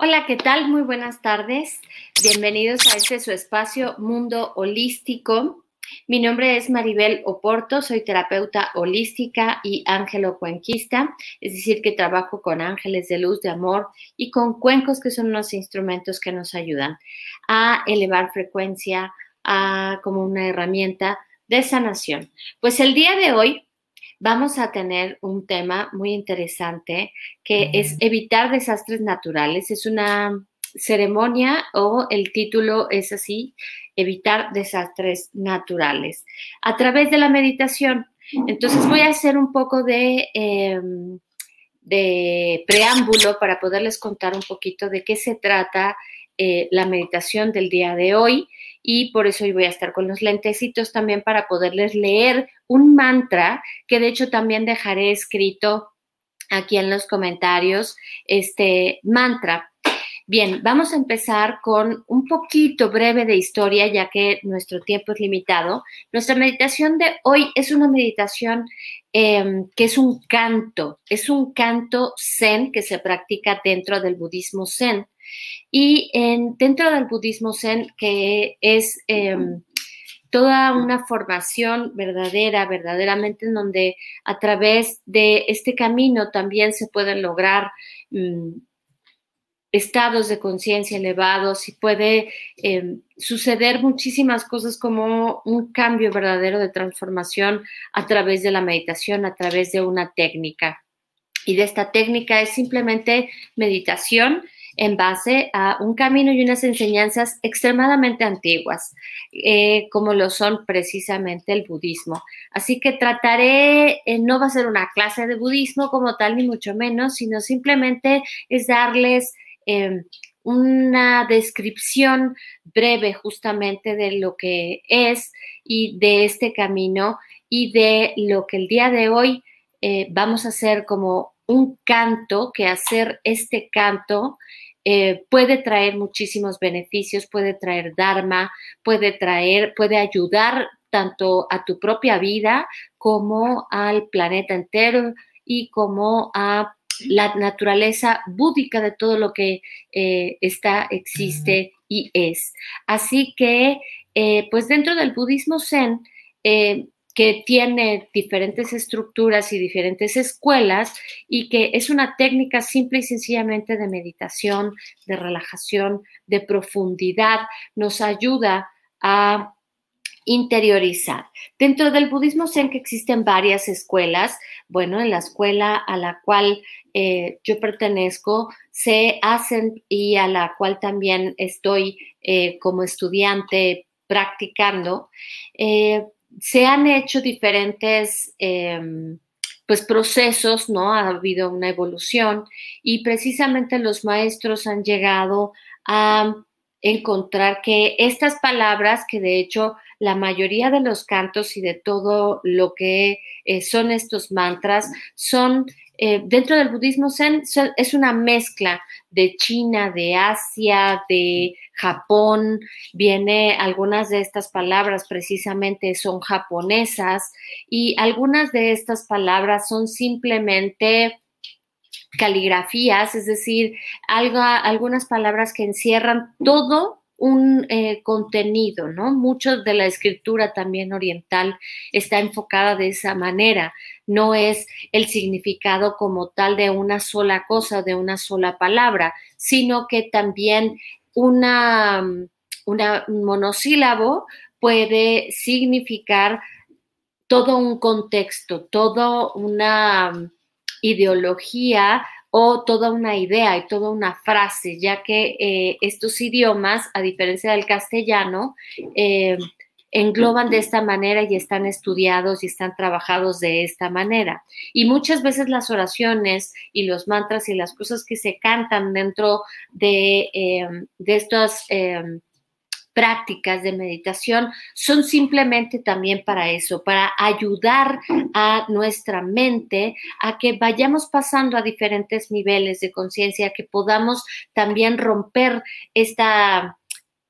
Hola, ¿qué tal? Muy buenas tardes. Bienvenidos a este su espacio Mundo Holístico. Mi nombre es Maribel Oporto, soy terapeuta holística y ángelo-cuenquista, es decir, que trabajo con ángeles de luz, de amor y con cuencos, que son unos instrumentos que nos ayudan a elevar frecuencia a, como una herramienta de sanación. Pues el día de hoy vamos a tener un tema muy interesante que es evitar desastres naturales. Es una ceremonia o el título es así, evitar desastres naturales, a través de la meditación. Entonces voy a hacer un poco de, em, de preámbulo para poderles contar un poquito de qué se trata eh, la meditación del día de hoy y por eso hoy voy a estar con los lentecitos también para poderles leer un mantra que de hecho también dejaré escrito aquí en los comentarios este mantra. Bien, vamos a empezar con un poquito breve de historia, ya que nuestro tiempo es limitado. Nuestra meditación de hoy es una meditación em, que es un canto, es un canto zen que se practica dentro del budismo zen. Y en, dentro del budismo zen, que es em, toda una formación verdadera, verdaderamente en donde a través de este camino también se pueden lograr mm, estados de conciencia elevados y puede em, suceder muchísimas cosas como un cambio verdadero de transformación a través de la meditación, a través de una técnica. Y de esta técnica es simplemente meditación en base a un camino y unas enseñanzas extremadamente antiguas, eh, como lo son precisamente el budismo. Así que trataré, eh, no va a ser una clase de budismo como tal, ni mucho menos, sino simplemente es darles em, una descripción breve justamente de lo que es y de este camino y de lo que el día de hoy eh, vamos a hacer como un canto, que hacer este canto eh, puede traer muchísimos beneficios, puede traer Dharma, puede traer, puede ayudar tanto a tu propia vida como al planeta entero y como a la naturaleza búdica de todo lo que eh, está, existe y es. Así que, eh, pues dentro del budismo zen, que tiene diferentes estructuras y diferentes escuelas y que es una técnica simple y sencillamente de meditación, de relajación, de profundidad, nos ayuda a interiorizar. Dentro del budismo zen que existen varias escuelas, bueno, en la escuela a la cual eh, yo pertenezco se hacen y a la cual también estoy eh, como estudiante practicando, eh, se han hecho diferentes em, pues, procesos, ¿no? Ha habido una evolución y precisamente los maestros han llegado a encontrar que estas palabras, que de hecho la mayoría de los cantos y de todo lo que eh, son estos mantras, son eh, dentro del budismo zen es una mezcla de China, de Asia, de Japón. Viene algunas de estas palabras precisamente son japonesas y algunas de estas palabras son simplemente caligrafías, es decir, algunas palabras que encierran todo un eh, contenido, ¿no? Mucho de la escritura también oriental está enfocada de esa manera, no es el significado como tal de una sola cosa, de una sola palabra, sino que también una, una un monosílabo puede significar todo un contexto, toda una ideología o toda una idea y toda una frase, ya que eh, estos idiomas, a diferencia del castellano, eh, engloban de esta manera y están estudiados y están trabajados de esta manera. Y muchas veces las oraciones y los mantras y las cosas que se cantan dentro de, em, de estas em, prácticas de meditación son simplemente también para eso, para ayudar a nuestra mente a que vayamos pasando a diferentes niveles de conciencia, que podamos también romper esta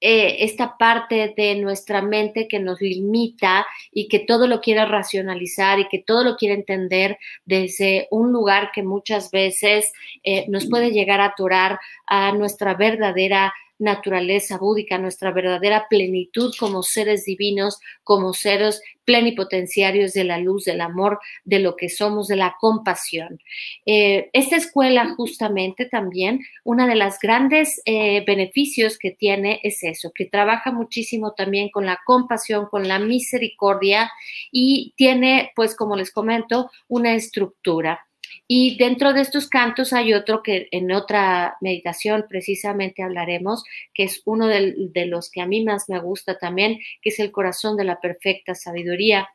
eh, esta parte de nuestra mente que nos limita y que todo lo quiere racionalizar y que todo lo quiere entender desde un lugar que muchas veces eh, nos puede llegar a atorar a nuestra verdadera naturaleza búdica, nuestra verdadera plenitud como seres divinos, como seres plenipotenciarios de la luz, del amor, de lo que somos, de la compasión. Eh, esta escuela justamente también, una de las grandes eh, beneficios que tiene es eso, que trabaja muchísimo también con la compasión, con la misericordia y tiene, pues como les comento, una estructura. Y dentro de estos cantos hay otro que en otra meditación precisamente hablaremos, que es uno de, los que a mí más me gusta también, que es el corazón de la perfecta sabiduría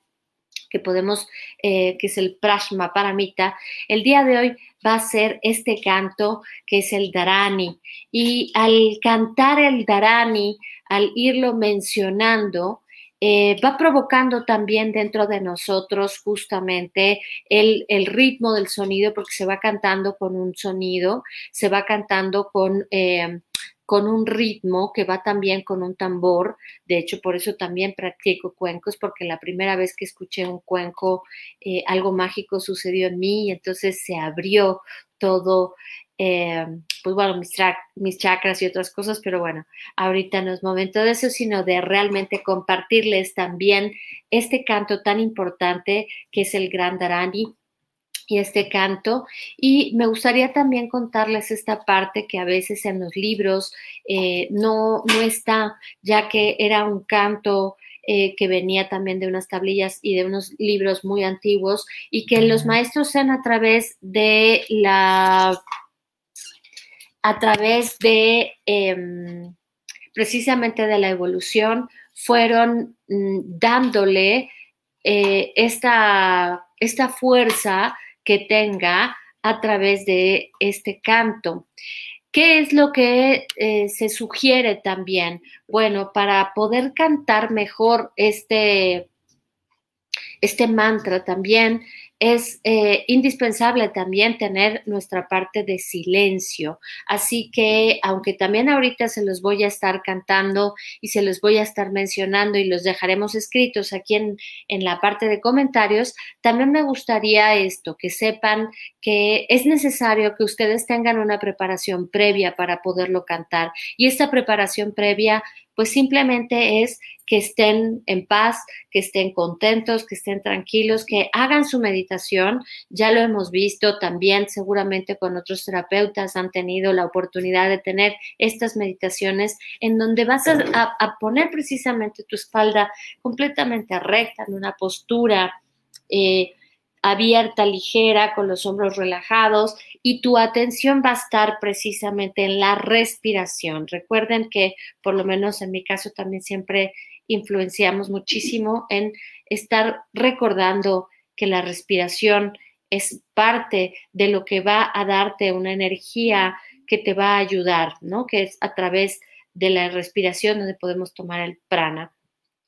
que podemos, eh, que es el Prashma Paramita. El día de hoy va a ser este canto que es el Dharani. Y al cantar el Dharani, al irlo mencionando, eh, va provocando también dentro de nosotros justamente el, ritmo del sonido, porque se va cantando con un sonido, se va cantando con... Eh, con un ritmo que va también con un tambor. De hecho, por eso también practico cuencos, porque la primera vez que escuché un cuenco, eh, algo mágico sucedió en mí y entonces se abrió todo eh, pues bueno, mis, mis chakras y otras cosas, pero bueno, ahorita no es momento de eso, sino de realmente compartirles también este canto tan importante que es el Gran Dharani y este canto. Y me gustaría también contarles esta parte que a veces en los libros eh, no, no está, ya que era un canto eh, que venía también de unas tablillas y de unos libros muy antiguos y que los maestros sean a través de la a través de em, precisamente de la evolución, fueron mm, dándole eh, esta, esta fuerza que tenga a través de este canto. ¿Qué es lo que eh, se sugiere también? Bueno, para poder cantar mejor este, este mantra también es eh, indispensable también tener nuestra parte de silencio. Así que, aunque también ahorita se los voy a estar cantando y se los voy a estar mencionando y los dejaremos escritos aquí en, en la parte de comentarios, también me gustaría esto, que sepan que es necesario que ustedes tengan una preparación previa para poderlo cantar. Y esta preparación previa pues simplemente es que estén en paz, que estén contentos, que estén tranquilos, que hagan su meditación. Ya lo hemos visto también, seguramente con otros terapeutas han tenido la oportunidad de tener estas meditaciones en donde vas a, poner precisamente tu espalda completamente recta, en una postura. Eh, abierta, ligera, con los hombros relajados y tu atención va a estar precisamente en la respiración. Recuerden que, por lo menos en mi caso, también siempre influenciamos muchísimo en estar recordando que la respiración es parte de lo que va a darte una energía que te va a ayudar, ¿no? Que es a través de la respiración donde podemos tomar el prana.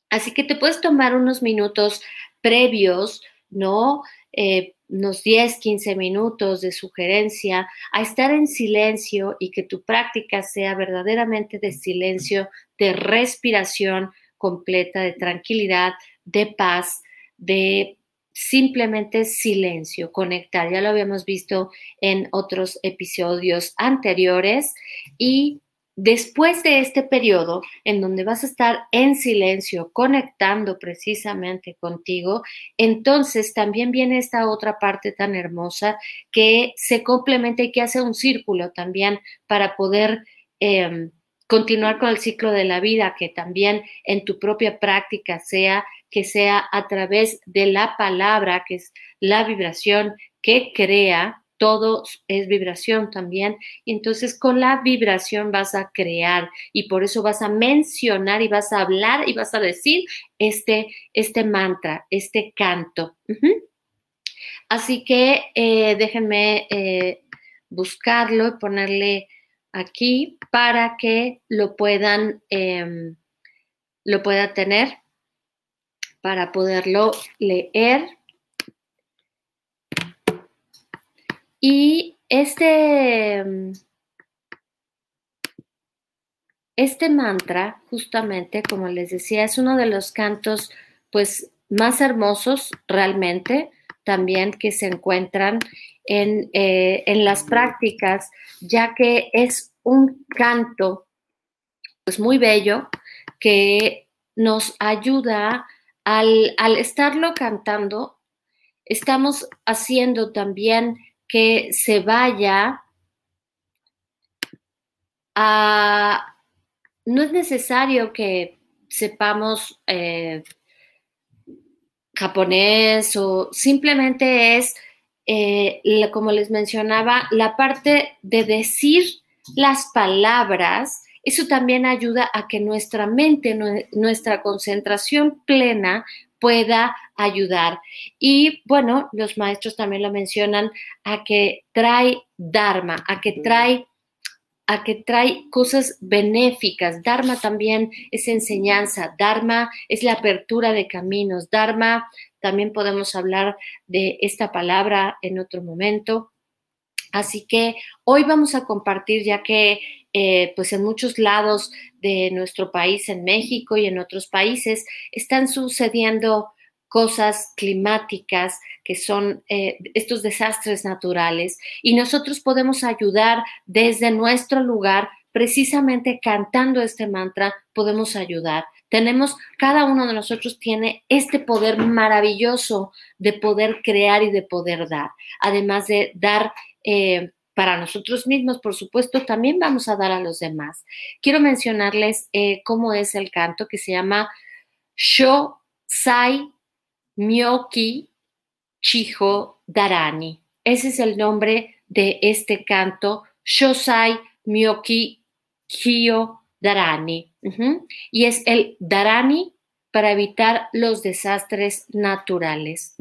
Así que te puedes tomar unos minutos previos, ¿no? Eh, unos 10, 15 minutos de sugerencia a estar en silencio y que tu práctica sea verdaderamente de silencio, de respiración completa, de tranquilidad, de paz, de simplemente silencio, conectar. Ya lo habíamos visto en otros episodios anteriores y Después de este periodo en donde vas a estar en silencio, conectando precisamente contigo, entonces también viene esta otra parte tan hermosa que se complementa y que hace un círculo también para poder em, continuar con el ciclo de la vida, que también en tu propia práctica sea que sea a través de la palabra, que es la vibración que crea todo es vibración también. Entonces con la vibración vas a crear y por eso vas a mencionar y vas a hablar y vas a decir este, este mantra, este canto. Así que eh, déjenme eh, buscarlo y ponerle aquí para que lo puedan, em, lo pueda tener, para poderlo leer. Y este, este mantra, justamente, como les decía, es uno de los cantos, pues, más hermosos realmente, también que se encuentran en, eh, en las prácticas, ya que es un canto, pues, muy bello, que nos ayuda al, al estarlo cantando, estamos haciendo también que se vaya a... No es necesario que sepamos eh, japonés o simplemente es, eh, como les mencionaba, la parte de decir las palabras, eso también ayuda a que nuestra mente, nuestra concentración plena pueda ayudar. Y bueno, los maestros también lo mencionan, a que trae Dharma, a que trae a que trae cosas benéficas. Dharma también es enseñanza, Dharma es la apertura de caminos, Dharma también podemos hablar de esta palabra en otro momento. Así que hoy vamos a compartir, ya que eh, pues en muchos lados de nuestro país, en México y en otros países, están sucediendo cosas climáticas que son eh, estos desastres naturales y nosotros podemos ayudar desde nuestro lugar, precisamente cantando este mantra, podemos ayudar. Tenemos, cada uno de nosotros tiene este poder maravilloso de poder crear y de poder dar, además de dar eh, para nosotros mismos, por supuesto, también vamos a dar a los demás. Quiero mencionarles eh, cómo es el canto que se llama Sho Sai Myoki Chiho Darani. Ese es el nombre de este canto, Shosai Myoki Chiho Darani. Y es el Darani para evitar los desastres naturales.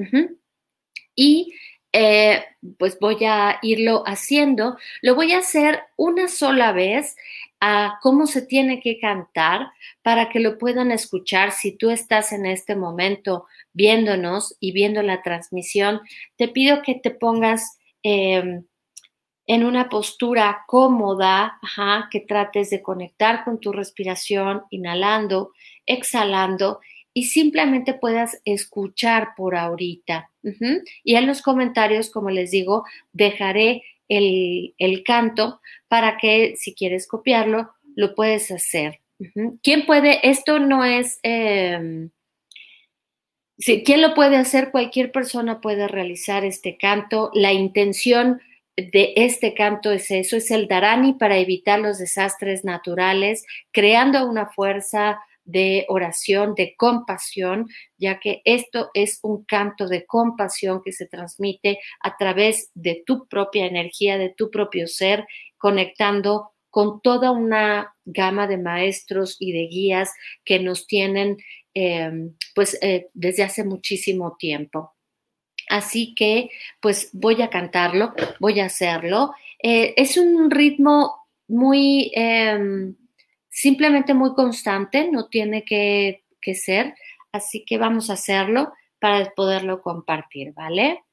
Y eh, pues voy a irlo haciendo. Lo voy a hacer una sola vez a cómo se tiene que cantar para que lo puedan escuchar. Si tú estás en este momento viéndonos y viendo la transmisión, te pido que te pongas em, en una postura cómoda, que trates de conectar con tu respiración, inhalando, exhalando y simplemente puedas escuchar por ahorita. Y en los comentarios, como les digo, dejaré el, canto para que si quieres copiarlo, lo puedes hacer. ¿Quién puede? Esto no es... Em, ¿Quién lo puede hacer? Cualquier persona puede realizar este canto. La intención de este canto es eso, es el Darani para evitar los desastres naturales, creando una fuerza de oración, de compasión, ya que esto es un canto de compasión que se transmite a través de tu propia energía, de tu propio ser, conectando con toda una gama de maestros y de guías que nos tienen em, pues eh, desde hace muchísimo tiempo. Así que pues voy a cantarlo, voy a hacerlo. Eh, es un ritmo muy em, simplemente muy constante, no tiene que, ser, así que vamos a hacerlo para poderlo compartir, ¿vale?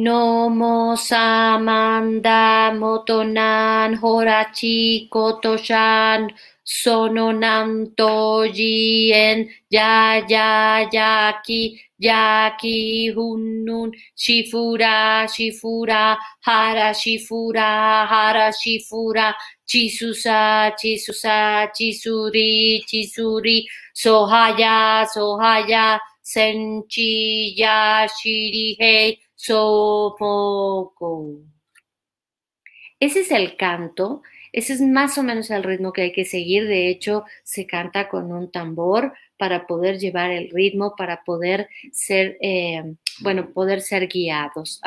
Nomo Samanda Motonan Horachi Kotoshan Sononanto Jien Ya Ya Yaki Yaki Hunnun Shifura Shifura Hara Shifura Hara Shifura Chisusa Chisusa Chisuri Chisuri Sohaya Sohaya Senchi Yashirihei Sopoco. Ese es el canto Ese es más o menos el ritmo que hay que seguir. De hecho, se canta con un tambor para poder llevar el ritmo, para poder ser, eh, bueno, poder ser guiados.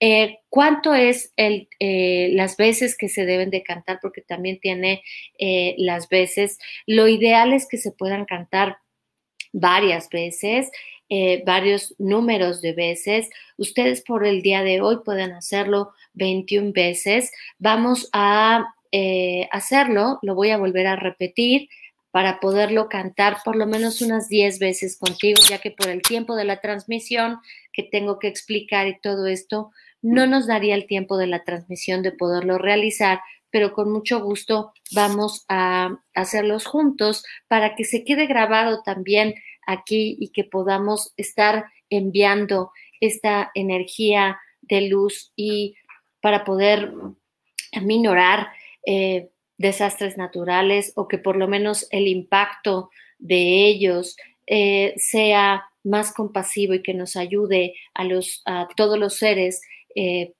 Eh, ¿Cuánto es el, eh, las veces que se deben de cantar? Porque también tiene las veces. Lo ideal es que se puedan cantar varias veces. Varios números de veces. Ustedes por el día de hoy pueden hacerlo 21 veces. Vamos a hacerlo, lo voy a volver a repetir para poderlo cantar por lo menos unas 10 veces contigo, ya que por el tiempo de la transmisión que tengo que explicar y todo esto, no nos daría el tiempo de la transmisión de poderlo realizar, pero con mucho gusto vamos a hacerlos juntos para que se quede grabado también aquí y que podamos estar enviando esta energía de luz y para poder aminorar eh, desastres naturales o que por lo menos el impacto de ellos eh, sea más compasivo y que nos ayude a, los, a todos los seres eh,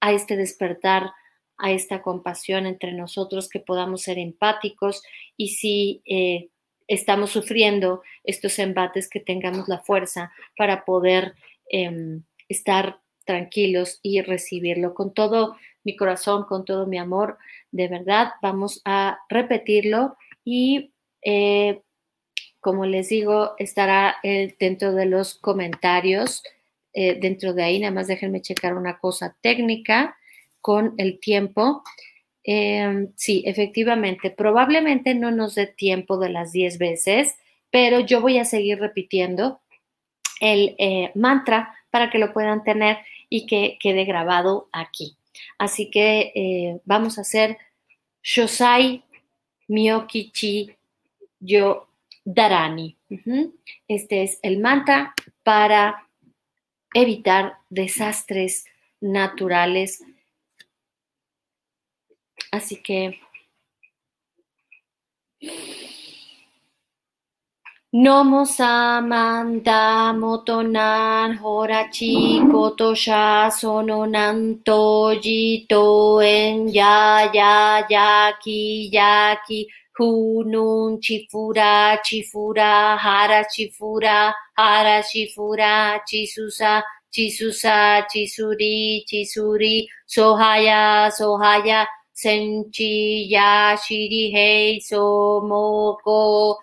a este despertar, a esta compasión entre nosotros, que podamos ser empáticos y si estamos sufriendo estos embates, que tengamos la fuerza para poder em, estar tranquilos y recibirlo con todo mi corazón, con todo mi amor. De verdad, vamos a repetirlo y eh, como les digo, estará eh, dentro de los comentarios. Eh, dentro de ahí, nada más déjenme checar una cosa técnica con el tiempo. Em, sí, efectivamente, probablemente no nos dé tiempo de las 10 veces, pero yo voy a seguir repitiendo el mantra para que lo puedan tener y que quede grabado aquí. Así que eh, vamos a hacer Shosai Myokichi Yo Darani. Este es el mantra para evitar desastres naturales. Así que Nomo samanta motonan horachi kotosha sononan jito en ya ya yaki yaki hunun chifura chifura hara chifura hara chifura chisusa chisusa chisuri chisuri sohaya sohaya senchi ya shiri hei somoko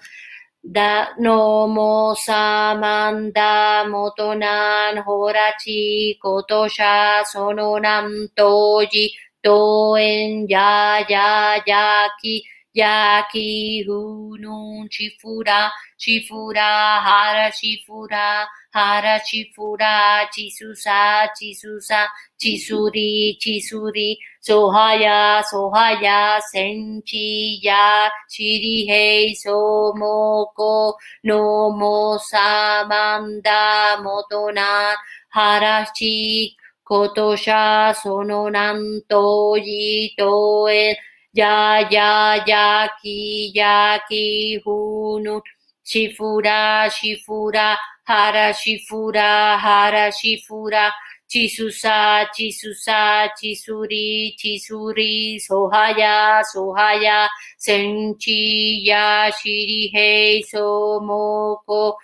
da no mo samanda motonan horachi kotosha sononam toji toen ya ya yaki yaki hunun chifura chifura hara chifura hara chifura chisusa chisusa chisuri chisuri sohaya sohaya senchi ya shirihei somoko nomo samanda motonan harachi kotosha sononan toyi toen ya ya yaki yaki hunun shifura shifura hara shifura hara shifura. Chisusa chisusa chisuri chisuri. Sohaya sohaya. Senchi ya shirihei somoko.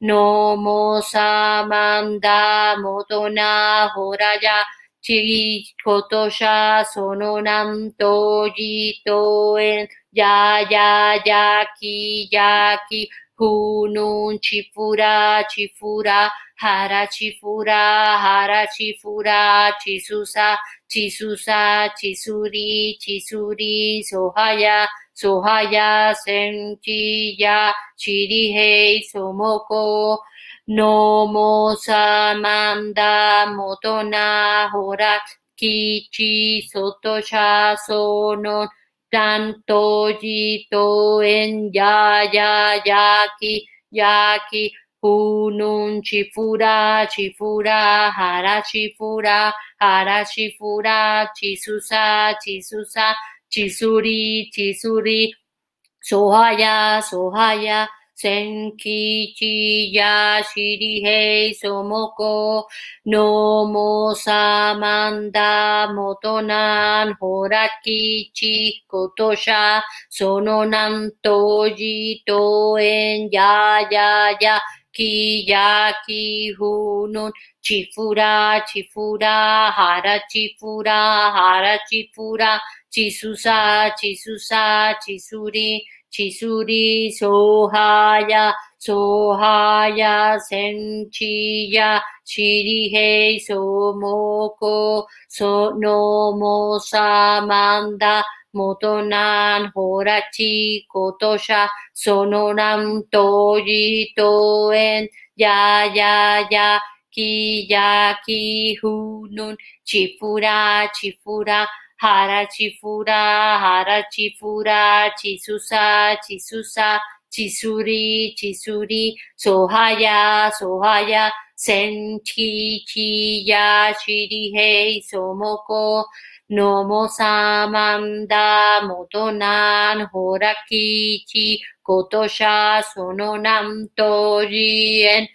Nomo samanda motona horaya chikotosha sononam toji toen ya ya yaki yaki hunun chifura chifura hara chifura hara chifura chisusa chisusa chisuri chisuri sohaya sohaya senchi ya chirihei somoko nomo samanda motona hora kichi sotosha sonon tanto jito en ya ya yaki yaki hunun chifura chifura hara chifura hara chifura chisusa chisusa chisuri chisuri sohaya sohaya senki ya shirihei somoko nomo samanda motonan horaki chi kotosha sononan toji en ya ya ya ki ya ki hunun chifura chifura hara chifura hara chifura chisusa chisusa chisuri chisuri sohaya sohaya senchiya shirihei somoko so nomo samanda motonan horachi kotosha sonoram toji toen ya ya ya ki ya ki hunun hara chifura, hara chifura, chisusa, chisusa, chisuri, chisuri, sohaya, sohaya, senchi, chiya, shirihei, somoko, nomo samanda, motonan, horakichi, kotosha, sononam, tojien,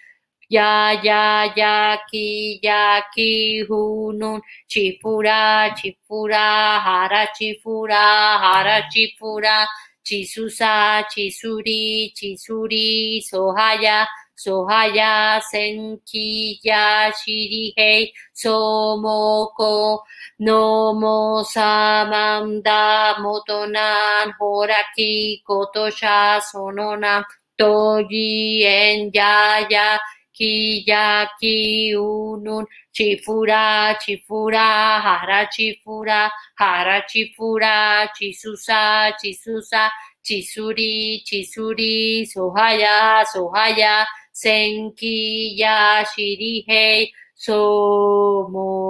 ya ya ya ki ya ki hunun chifura chifura hara chifura hara chifura chisusa chisuri chisuri sohaya sohaya senki ya shirihei somoko nomo samanda motonan horaki kotosha sonona toji en ya ya ya ki unun chifura chifura hara chifura hara chifura chisusa chisusa chisuri chisuri sohaya sohaya senki ya shirihei somoko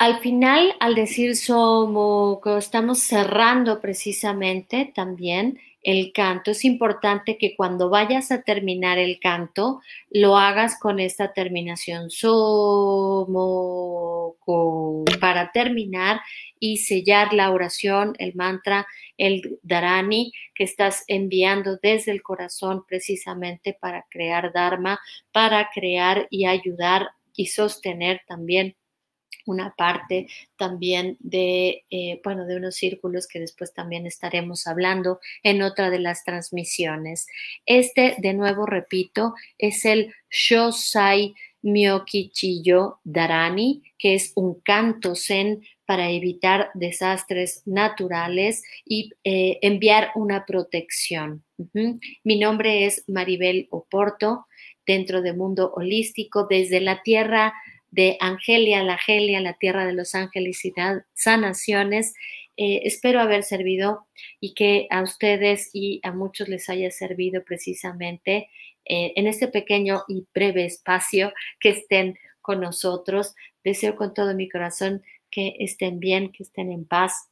Al final, al decir somos, estamos cerrando precisamente también el canto. Es importante que cuando vayas a terminar el canto, lo hagas con esta terminación somo para terminar y sellar la oración, el mantra, el dharani que estás enviando desde el corazón precisamente para crear dharma, para crear y ayudar y sostener también una parte también de, eh, bueno, de unos círculos que después también estaremos hablando en otra de las transmisiones. Este, de nuevo repito, es el Shosai Myokichiyo Darani, que es un canto zen para evitar desastres naturales y eh, enviar una protección. Mi nombre es Maribel Oporto, dentro de Mundo Holístico, desde la Tierra de Angelia, la Gelia, la tierra de los ángeles y sanaciones. Eh, espero haber servido y que a ustedes y a muchos les haya servido precisamente eh, en este pequeño y breve espacio que estén con nosotros. Deseo con todo mi corazón que estén bien, que estén en paz,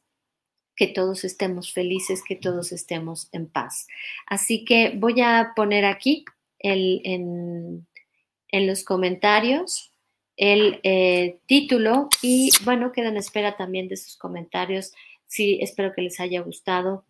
que todos estemos felices, que todos estemos en paz. Así que voy a poner aquí en, en los comentarios el eh, título y bueno, quedan en espera también de sus comentarios. Sí, espero que les haya gustado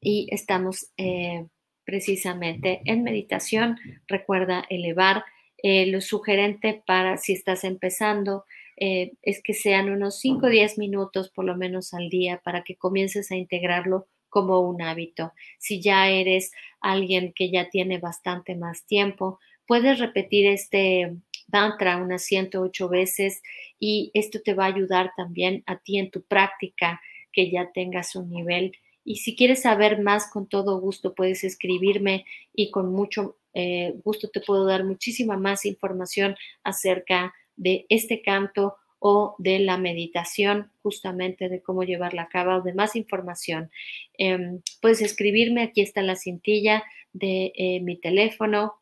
y estamos eh, precisamente en meditación. Recuerda elevar. Eh, lo sugerente para si estás empezando es que sean unos 5 o 10 minutos por lo menos al día para que comiences a integrarlo como un hábito. Si ya eres alguien que ya tiene bastante más tiempo, puedes repetir este mantra unas 108 veces y esto te va a ayudar también a ti en tu práctica que ya tengas un nivel. Y si quieres saber más, con todo gusto puedes escribirme y con mucho eh, gusto te puedo dar muchísima más información acerca de este canto o de la meditación, justamente de cómo llevarla a cabo o de más información. Em, puedes escribirme, aquí está la cintilla de eh, mi teléfono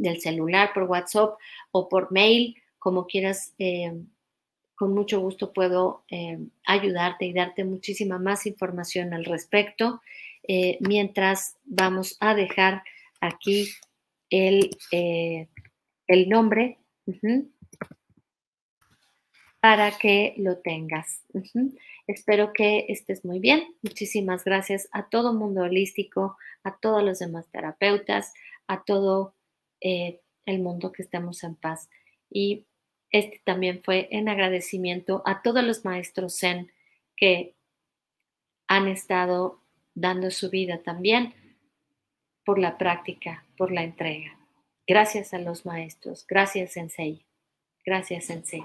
del celular, por WhatsApp o por mail, como quieras. Eh, con mucho gusto puedo eh, ayudarte y darte muchísima más información al respecto. Eh, mientras vamos a dejar aquí el, el nombre. para que lo tengas. Espero que estés muy bien. Muchísimas gracias a todo mundo holístico, a todos los demás terapeutas, a todo eh, el mundo que estemos en paz. Y este también fue en agradecimiento a todos los maestros Zen que han estado dando su vida también por la práctica, por la entrega. Gracias a los maestros. Gracias, Sensei. Gracias, Sensei.